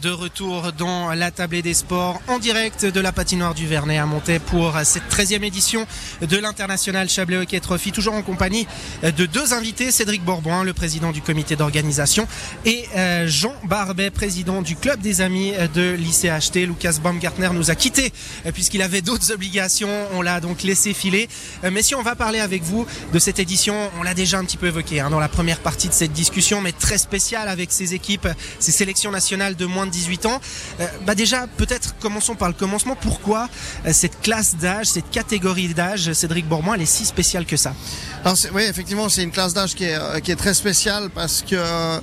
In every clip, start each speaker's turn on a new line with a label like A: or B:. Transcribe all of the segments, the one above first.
A: de retour dans la tablée des sports en direct de la patinoire du Vernet à Montaix pour cette 13e édition de l'International Chablais Hockey Trophy, toujours en compagnie de deux invités, Cédric Bourboin, le président du comité d'organisation, et euh, Jean Barbet, président du club des amis de l'ICHT. Lucas Baumgartner nous a quittés euh, puisqu'il avait d'autres obligations, on l'a donc laissé filer. Euh, mais si on va parler avec vous de cette édition, on l'a déjà un petit peu évoqué hein, dans la première partie de cette discussion, mais très spéciale avec ces équipes, ces sélections nationales de moins 18 ans. bah déjà, peut-être commençons par le commencement. Pourquoi cette classe d'âge, cette catégorie d'âge, Cédric Bourboin, elle est si spéciale que ça?
B: Oui, effectivement, c'est une classe d'âge qui est, euh, très spéciale parce que euh,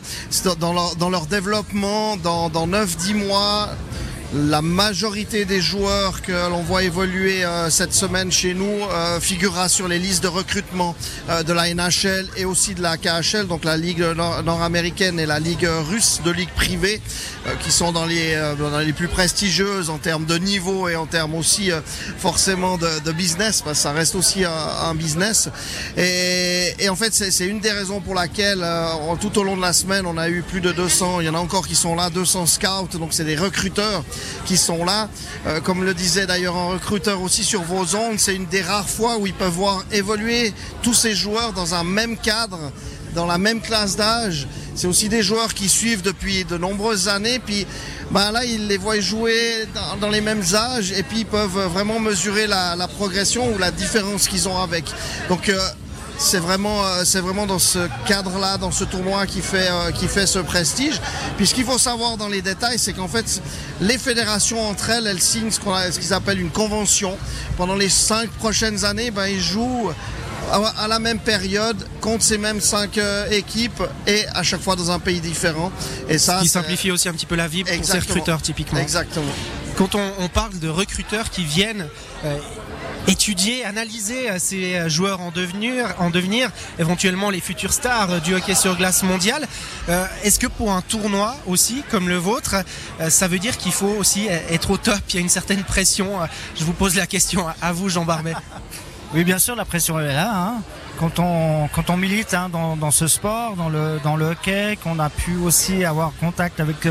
B: dans leur, dans leur développement, dans, dans 9-10 mois, la majorité des joueurs que l'on voit évoluer euh, cette semaine chez nous euh, figurera sur les listes de recrutement euh, de la NHL et aussi de la KHL, donc la ligue nord-américaine et la ligue russe de ligue privée, qui sont dans les, dans les plus prestigieuses en termes de niveau et en termes aussi forcément de, de, business, parce que ça reste aussi un, un business. Et, et, en fait, c'est une des raisons pour laquelle tout au long de la semaine, on a eu plus de 200, il y en a encore qui sont là, 200 scouts, donc c'est des recruteurs qui sont là. Euh, comme le disait d'ailleurs un recruteur aussi sur vos ondes, c'est une des rares fois où ils peuvent voir évoluer tous ces joueurs dans un même cadre, dans la même classe d'âge. C'est aussi des joueurs qui suivent depuis de nombreuses années. Puis ben là, ils les voient jouer dans, les mêmes âges et puis ils peuvent vraiment mesurer la, progression ou la différence qu'ils ont avec. Donc euh, c'est vraiment, euh, c'est vraiment dans ce cadre-là, dans ce tournoi qui fait, euh, qui fait ce prestige. Puis ce qu'il faut savoir dans les détails, c'est qu'en fait, les fédérations entre elles, elles signent ce qu'on ce qu'ils appellent une convention. Pendant les cinq prochaines années, ben, ils jouent à la même période contre ces mêmes cinq euh, équipes et à chaque fois dans un pays différent.
A: Et ça, Ce qui simplifie aussi un petit peu la vie pour ces recruteurs typiquement.
B: Exactement.
A: Quand on, on parle de recruteurs qui viennent étudier, analyser euh, ces euh, joueurs en devenir, en devenir, éventuellement les futures stars euh, du hockey sur glace mondial. Est-ce que pour un tournoi aussi comme le vôtre, ça veut dire qu'il faut aussi être au top? Il y a une certaine pression. Je vous pose la question à vous, Jean Barbet.
C: Oui, bien sûr, la pression est là. Hein. Quand on quand on milite hein, dans, dans, ce sport, dans le dans le hockey, qu'on a pu aussi avoir contact avec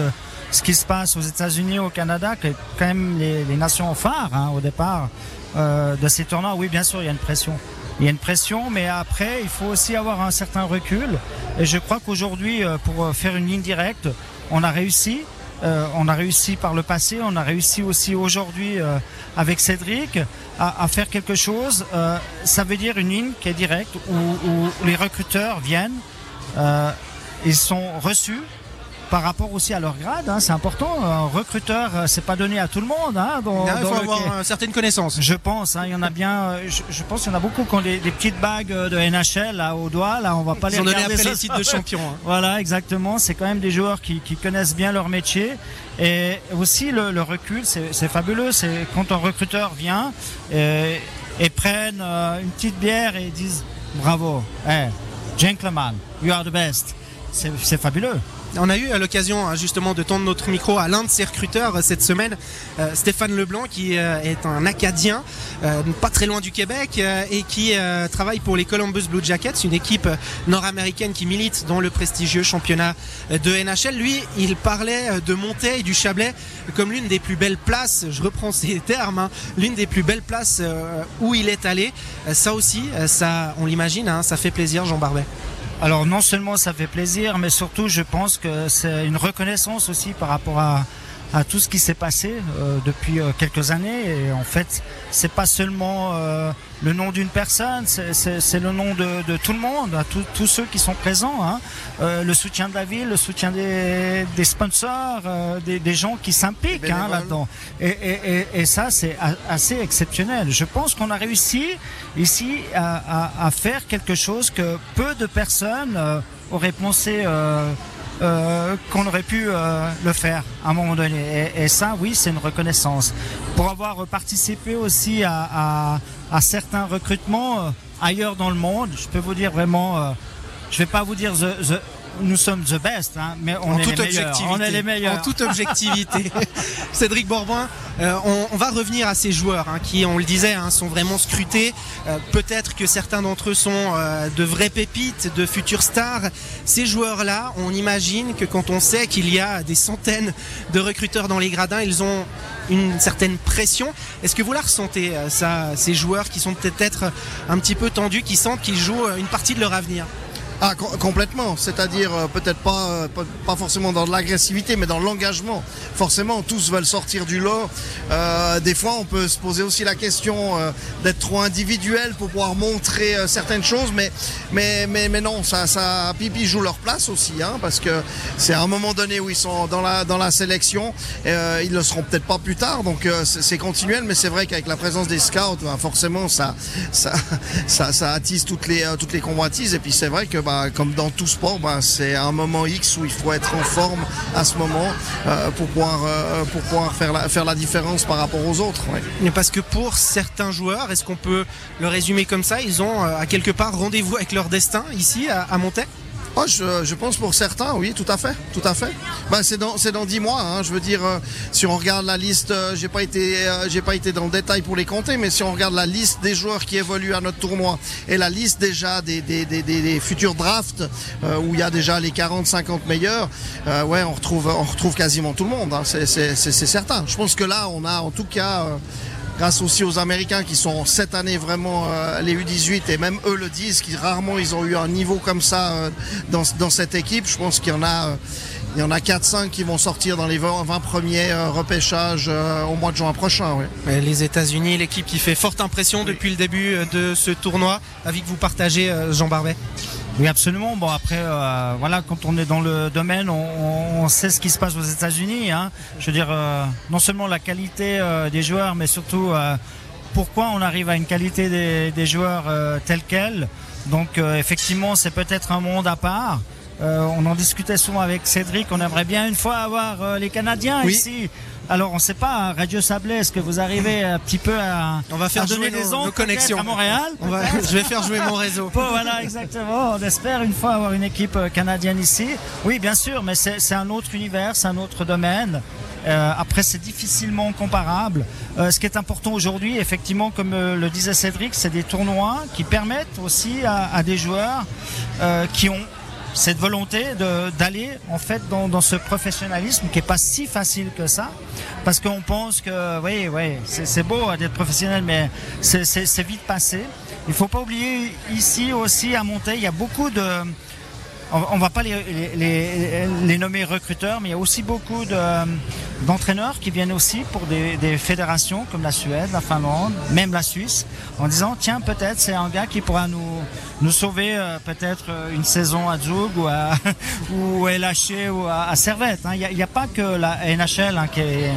C: ce qui se passe aux États-Unis, au Canada, quand même les, les nations phares hein, au départ euh, de ces tournois, oui, bien sûr, il y a une pression. Il y a une pression, mais après, il faut aussi avoir un certain recul. Et je crois qu'aujourd'hui, euh, pour faire une ligne directe, on a réussi. Euh, on a réussi par le passé, on a réussi aussi aujourd'hui euh, avec Cédric à, à, faire quelque chose. Euh, ça veut dire une ligne qui est directe où, où les recruteurs viennent, ils sont reçus, par rapport aussi à leur grade. Hein, c'est important. Un recruteur, euh, c'est pas donné à tout le monde. Hein,
A: dans, il faut avoir une certaine connaissance.
C: Je pense. Hein, il y en a bien. Euh, je, pense qu'il y en a beaucoup qui ont des, petites bagues de NHL là, au doigt. Là, on va pas
A: Ils
C: les
A: ont
C: donné
A: après les titres de champion.
C: Voilà, exactement. C'est quand même des joueurs qui, qui, connaissent bien leur métier. Et aussi le, le recul, c'est fabuleux. C'est quand un recruteur vient et, et prennent euh, une petite bière et disent bravo, hey, gentleman, you are the best. C'est fabuleux.
A: On a eu l'occasion hein, justement de tendre notre micro à l'un de ses recruteurs euh, cette semaine, euh, Stéphane Leblanc, qui euh, est un Acadien, pas très loin du Québec, et qui travaille pour les Columbus Blue Jackets, une équipe nord-américaine qui milite dans le prestigieux championnat de NHL. Lui, il parlait de Montaigne et du Chablais comme l'une des plus belles places, je reprends ces termes, hein, l'une des plus belles places où il est allé. Ça aussi, ça, on l'imagine, hein, ça fait plaisir, Jean Barbet.
C: Alors non seulement ça fait plaisir, mais surtout je pense que c'est une reconnaissance aussi par rapport à, à tout ce qui s'est passé euh, depuis euh, quelques années. Et en fait, c'est pas seulement euh, le nom d'une personne, c'est le nom de, de, tout le monde, à tous ceux qui sont présents. Hein. le soutien de la ville, le soutien des, des sponsors, des, des, gens qui s'impliquent hein, là-dedans. Et, et, et, ça, c'est assez exceptionnel. Je pense qu'on a réussi ici à, à, à, faire quelque chose que peu de personnes auraient pensé euh, qu'on aurait pu euh, le faire à un moment donné. Et, ça, oui, c'est une reconnaissance. Pour avoir participé aussi à, certains recrutements euh, ailleurs dans le monde, je peux vous dire vraiment, je vais pas vous dire the, nous sommes the best, hein, mais on
A: en
C: est
A: toute
C: les meilleurs.
A: objectivité.
C: On est les meilleurs.
A: En toute objectivité. Cédric Bourboin, euh, on, on va revenir à ces joueurs hein, qui, on le disait, hein, sont vraiment scrutés. Euh, Peut-être que certains d'entre eux sont euh, de vraies pépites, de futures stars. Ces joueurs-là, on imagine que quand on sait qu'il y a des centaines de recruteurs dans les gradins, ils ont une certaine pression. Est-ce que vous la ressentez, ça, ces joueurs qui sont peut-être un petit peu tendus, qui sentent qu'ils jouent une partie de leur avenir?
B: Ah, com- complètement. C'est-à-dire euh, peut-être pas, euh, pas, pas forcément dans l'agressivité, mais dans l'engagement. Forcément, tous veulent sortir du lot. Euh, des fois, on peut se poser aussi la question euh, d'être trop individuel pour pouvoir montrer euh, certaines choses, mais mais mais mais non, ça ça Pipi joue leur place aussi, hein, parce que c'est à un moment donné où ils sont dans la dans la sélection, euh, ils le seront peut-être pas plus tard, donc c'est continuel, mais c'est vrai qu'avec la présence des scouts, ben, forcément ça ça ça ça attise toutes les toutes les convoitises, et puis c'est vrai que bah, comme dans tout sport, bah, c'est un moment X où il faut être en forme à ce moment euh, pour pouvoir euh, faire la différence par rapport aux autres. ouais.
A: Mais Parce que pour certains joueurs, est-ce qu'on peut le résumer comme ça? Ils ont euh, à quelque part rendez-vous avec leur destin ici à, à
B: Oh, je, je pense pour certains, oui, tout à fait, tout à fait. Ben, c'est dans c'est dans dix mois. Hein, je veux dire, euh, si on regarde la liste, euh, j'ai pas été euh, j'ai pas été dans le détail pour les compter, mais si on regarde la liste des joueurs qui évoluent à notre tournoi et la liste déjà des des des, des, futurs drafts euh, où il y a déjà les 40-50 meilleurs, ouais, on retrouve on retrouve quasiment tout le monde. Hein, c'est certain. Je pense que là, on a en tout cas. Grâce aussi aux Américains qui sont cette année vraiment euh, les U18 et même eux le disent, qui rarement ils ont eu un niveau comme ça euh, dans, dans cette équipe. Je pense qu'il y en a, euh, il y en a 4-5 qui vont sortir dans les 20, 20 premiers repêchages au mois de juin prochain. oui.
A: Les États-Unis, l'équipe qui fait forte impression depuis le début de ce tournoi, avec vous partagez Jean Barbet.
C: Oui, absolument. Bon, après, euh, voilà, quand on est dans le domaine, on, on sait ce qui se passe aux États-Unis. Hein. Je veux dire, euh, non seulement la qualité euh, des joueurs, mais surtout euh, pourquoi on arrive à une qualité des, des joueurs euh, telle quelle. Donc, euh, effectivement, c'est peut-être un monde à part. Euh, on en discutait souvent avec Cédric. On aimerait bien une fois avoir euh, les Canadiens
A: Oui.
C: ici. Alors, on ne sait pas, Radio Sablé, est-ce que vous arrivez un petit peu à,
A: On va faire
C: à donner
A: jouer
C: ondes
A: nos connexions.
C: à Montréal
A: On va- je vais faire jouer mon réseau.
C: Bon, voilà, exactement. On espère une fois avoir une équipe euh, canadienne ici. Oui, bien sûr, mais c'est c'est un autre univers, c'est un autre domaine. Euh, après, c'est difficilement comparable. Euh, ce qui est important aujourd'hui, effectivement, comme euh, le disait Cédric, c'est des tournois qui permettent aussi à, à des joueurs euh, qui ont cette volonté d'aller en fait dans, dans ce professionnalisme qui est pas si facile que ça. Parce qu'on pense que oui oui c'est beau d'être professionnel mais c'est- vite passé. Il faut pas oublier ici aussi à Montaigne il y a beaucoup de on, on va pas les, nommer recruteurs, mais il y a aussi beaucoup de, d'entraîneurs qui viennent aussi pour des, fédérations comme la Suède, la Finlande, même la Suisse, en disant tiens peut-être c'est un gars qui pourra nous sauver euh, peut-être euh, une saison à Zug ou à ou LHC ou à, Servette. hein. Il n'y a pas que la NHL hein, qui est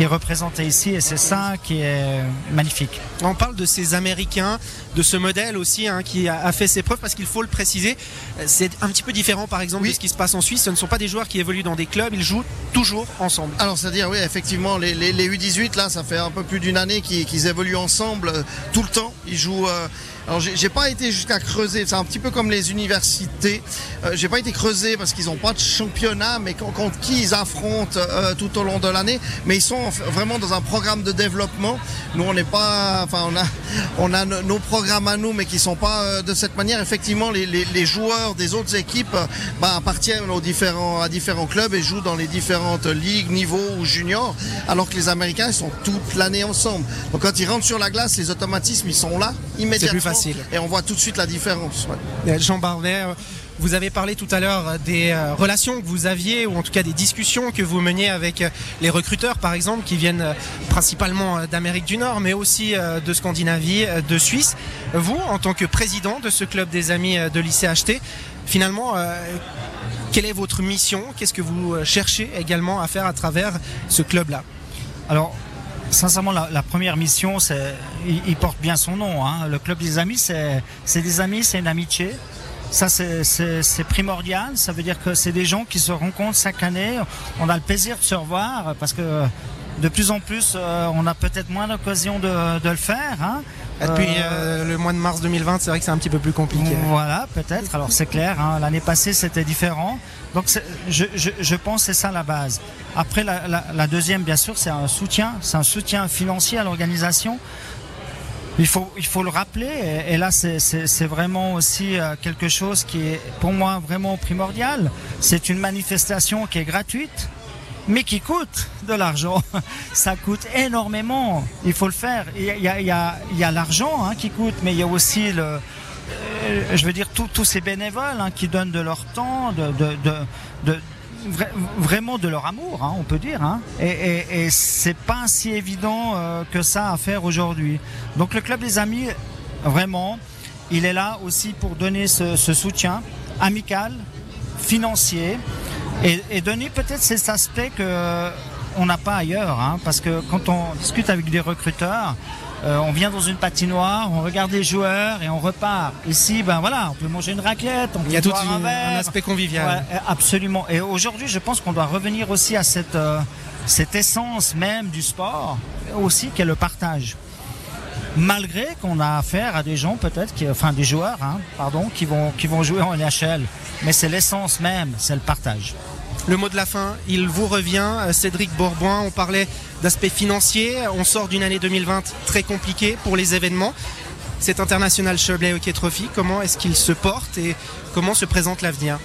C: qui est représentée ici et c'est ça qui est magnifique.
A: On parle de ces Américains, de ce modèle aussi hein, qui a, fait ses preuves parce qu'il faut le préciser. euh, C'est un petit peu différent par exemple
B: Oui.
A: de ce qui se passe en Suisse. Ce ne sont pas des joueurs qui évoluent dans des clubs, ils jouent toujours ensemble.
B: Alors c'est-à-dire oui effectivement les, les, les U18 là ça fait un peu plus d'une année qu'ils qu'ils évoluent ensemble euh, tout le temps. Ils jouent. euh, alors j'ai pas été jusqu'à creuser. C'est un petit peu comme les universités. Euh, j'ai pas été creusé parce qu'ils ont pas de championnat, mais con- contre qui ils affrontent euh, tout au long de l'année. Mais ils sont vraiment dans un programme de développement. Nous on n'est pas. Enfin on a on a no- nos programmes à nous, mais qui sont pas euh, de cette manière. Effectivement les, les, les joueurs des autres équipes euh, bah, appartiennent aux différents à différents clubs et jouent dans les différentes ligues, niveaux ou juniors, alors que les Américains ils sont toute l'année ensemble. Donc quand ils rentrent sur la glace, les automatismes ils sont là immédiatement.
A: Facile.
B: Et on voit tout de suite la différence. ouais.
A: Euh, Jean Barbet, euh, vous avez parlé tout à l'heure euh, des relations que vous aviez, ou en tout cas des discussions que vous meniez avec les recruteurs, par exemple, qui viennent principalement d'Amérique du Nord, mais aussi de Scandinavie, de Suisse. Vous, en tant que président de ce club des amis de lycée HT, finalement, quelle est votre mission? Qu'est-ce que vous cherchez également à faire à travers ce club-là?
C: Alors, sincèrement, la, première mission, c'est, il, porte bien son nom. hein. Le club des amis, c'est, c'est des amis, c'est une amitié. Ça, c'est, c'est, c'est primordial. Ça veut dire que c'est des gens qui se rencontrent chaque année. On a le plaisir de se revoir parce que de plus en plus, on a peut-être moins d'occasion de, de, le faire. Hein.
A: Depuis le mois de mars 2020, c'est vrai que c'est un petit peu plus compliqué.
C: Voilà, peut-être. Alors c'est clair. Hein. L'année passée, c'était différent. Donc je, je, je, pense c'est ça la base. Après la, la, la deuxième, bien sûr, c'est un soutien, c'est un soutien financier à l'organisation. Il faut, il faut le rappeler, et, là c'est vraiment aussi euh, quelque chose qui est pour moi vraiment primordial. C'est une manifestation qui est gratuite, mais qui coûte de l'argent. Ça coûte énormément. Il faut le faire. Il y a, l'argent qui coûte, mais il y a aussi le, euh, je veux dire tous ces bénévoles hein, qui donnent de leur temps, de vraiment de leur amour, hein, on peut dire. Hein. Et, et, et c'est pas si évident euh, que ça à faire aujourd'hui. Donc le club des amis, vraiment, il est là aussi pour donner ce, ce soutien amical, financier, et, et donner peut-être ces aspects que on n'a pas ailleurs, hein, parce que quand on discute avec des recruteurs, euh, on vient dans une patinoire, on regarde les joueurs et on repart. Ici, ben voilà, on peut manger une raclette, on peut
A: Il y a tout
C: un,
A: une-
C: verre.
A: un aspect convivial.
C: Ouais, absolument. Et aujourd'hui, je pense qu'on doit revenir aussi à cette, euh, cette essence même du sport, aussi qui est le partage. Malgré qu'on a affaire à des gens peut-être, enfin des joueurs, hein, qui vont, jouer en NHL. Mais c'est l'essence même, c'est le partage.
A: Le mot de la fin, il vous revient. Euh, Cédric Bourboin, on parlait d'aspect financier. On sort d'une année 2020 très compliquée pour les événements. Cet International Chablais Hockey Trophy, comment est-ce qu'il se porte et comment se présente l'avenir?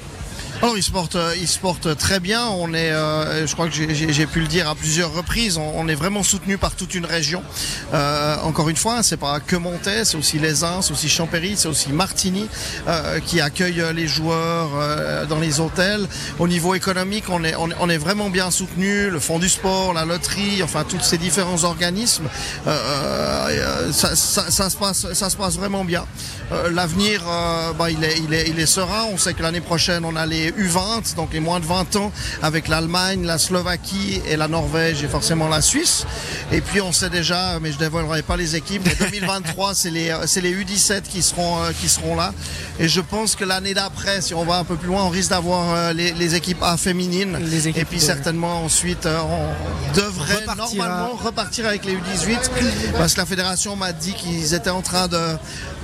B: Alors il se porte, euh, il se porte très bien. On est, euh, je crois que j'ai- pu le dire à plusieurs reprises, on, on est vraiment soutenu par toute une région. Euh, encore une fois, c'est pas que Montais, c'est aussi les Uns, c'est aussi Champéry, c'est aussi Martigny euh, qui accueille les joueurs euh, dans les hôtels. Au niveau économique, on est, on, on est vraiment bien soutenu. Le Fonds du sport, la loterie, enfin tous ces différents organismes, euh, euh, ça, ça- ça se passe, ça se passe vraiment bien. Euh, L'avenir, euh, bah, il, est, il, est, il est serein. On sait que l'année prochaine, on a les U20, donc les moins de 20 ans, avec l'Allemagne, la Slovaquie et la Norvège et forcément la Suisse. Et puis on sait déjà, mais je dévoilerai pas les équipes, mais 2023, c'est les, c'est les U17 qui seront, euh, qui seront là. Et je pense que l'année d'après, si on va un peu plus loin, on risque d'avoir euh, les, les équipes A féminines.
A: Les équipes
B: et puis
A: de-
B: certainement ensuite, euh, on devrait normalement repartir avec les U18 parce que la fédération m'a dit qu'ils étaient en train de,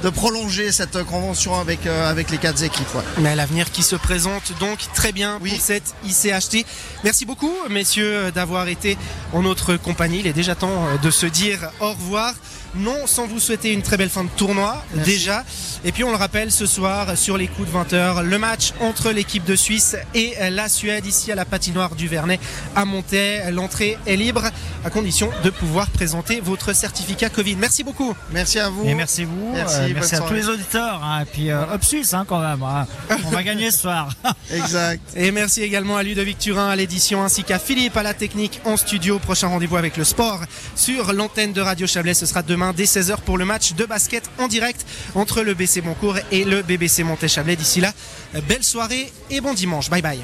B: de prolonger cette convention avec, euh, avec les quatre équipes. ouais.
A: Mais l'avenir qui se présente donc très bien
B: Oui.
A: pour cette ICHT. Merci beaucoup, messieurs, d'avoir été en notre compagnie. Il est déjà temps euh, de se dire au revoir. Non, sans vous souhaiter une très belle fin de tournoi,
B: Merci.
A: déjà. Et puis on le rappelle ce soir sur les coups de 20h, le match entre l'équipe de Suisse et la Suède ici à la patinoire du Vernet à Montais. L'entrée est libre à condition de pouvoir présenter votre certificat Covid. Merci beaucoup.
B: Merci à vous.
C: Et merci vous,
B: Merci,
C: euh, merci à tous les auditeurs, hein, et puis euh, hein, quand même. hein. On va gagner ce soir.
B: Exact.
A: Et merci également à Ludovic Turin à l'édition ainsi qu'à Philippe à la technique en studio. Prochain rendez-vous avec le sport sur l'antenne de Radio Chablais. Ce sera demain dès 16h pour le match de basket en direct entre le BC Boncourt et le BBC Monté Chablais. D'ici là, belle soirée et bon dimanche. Bye bye.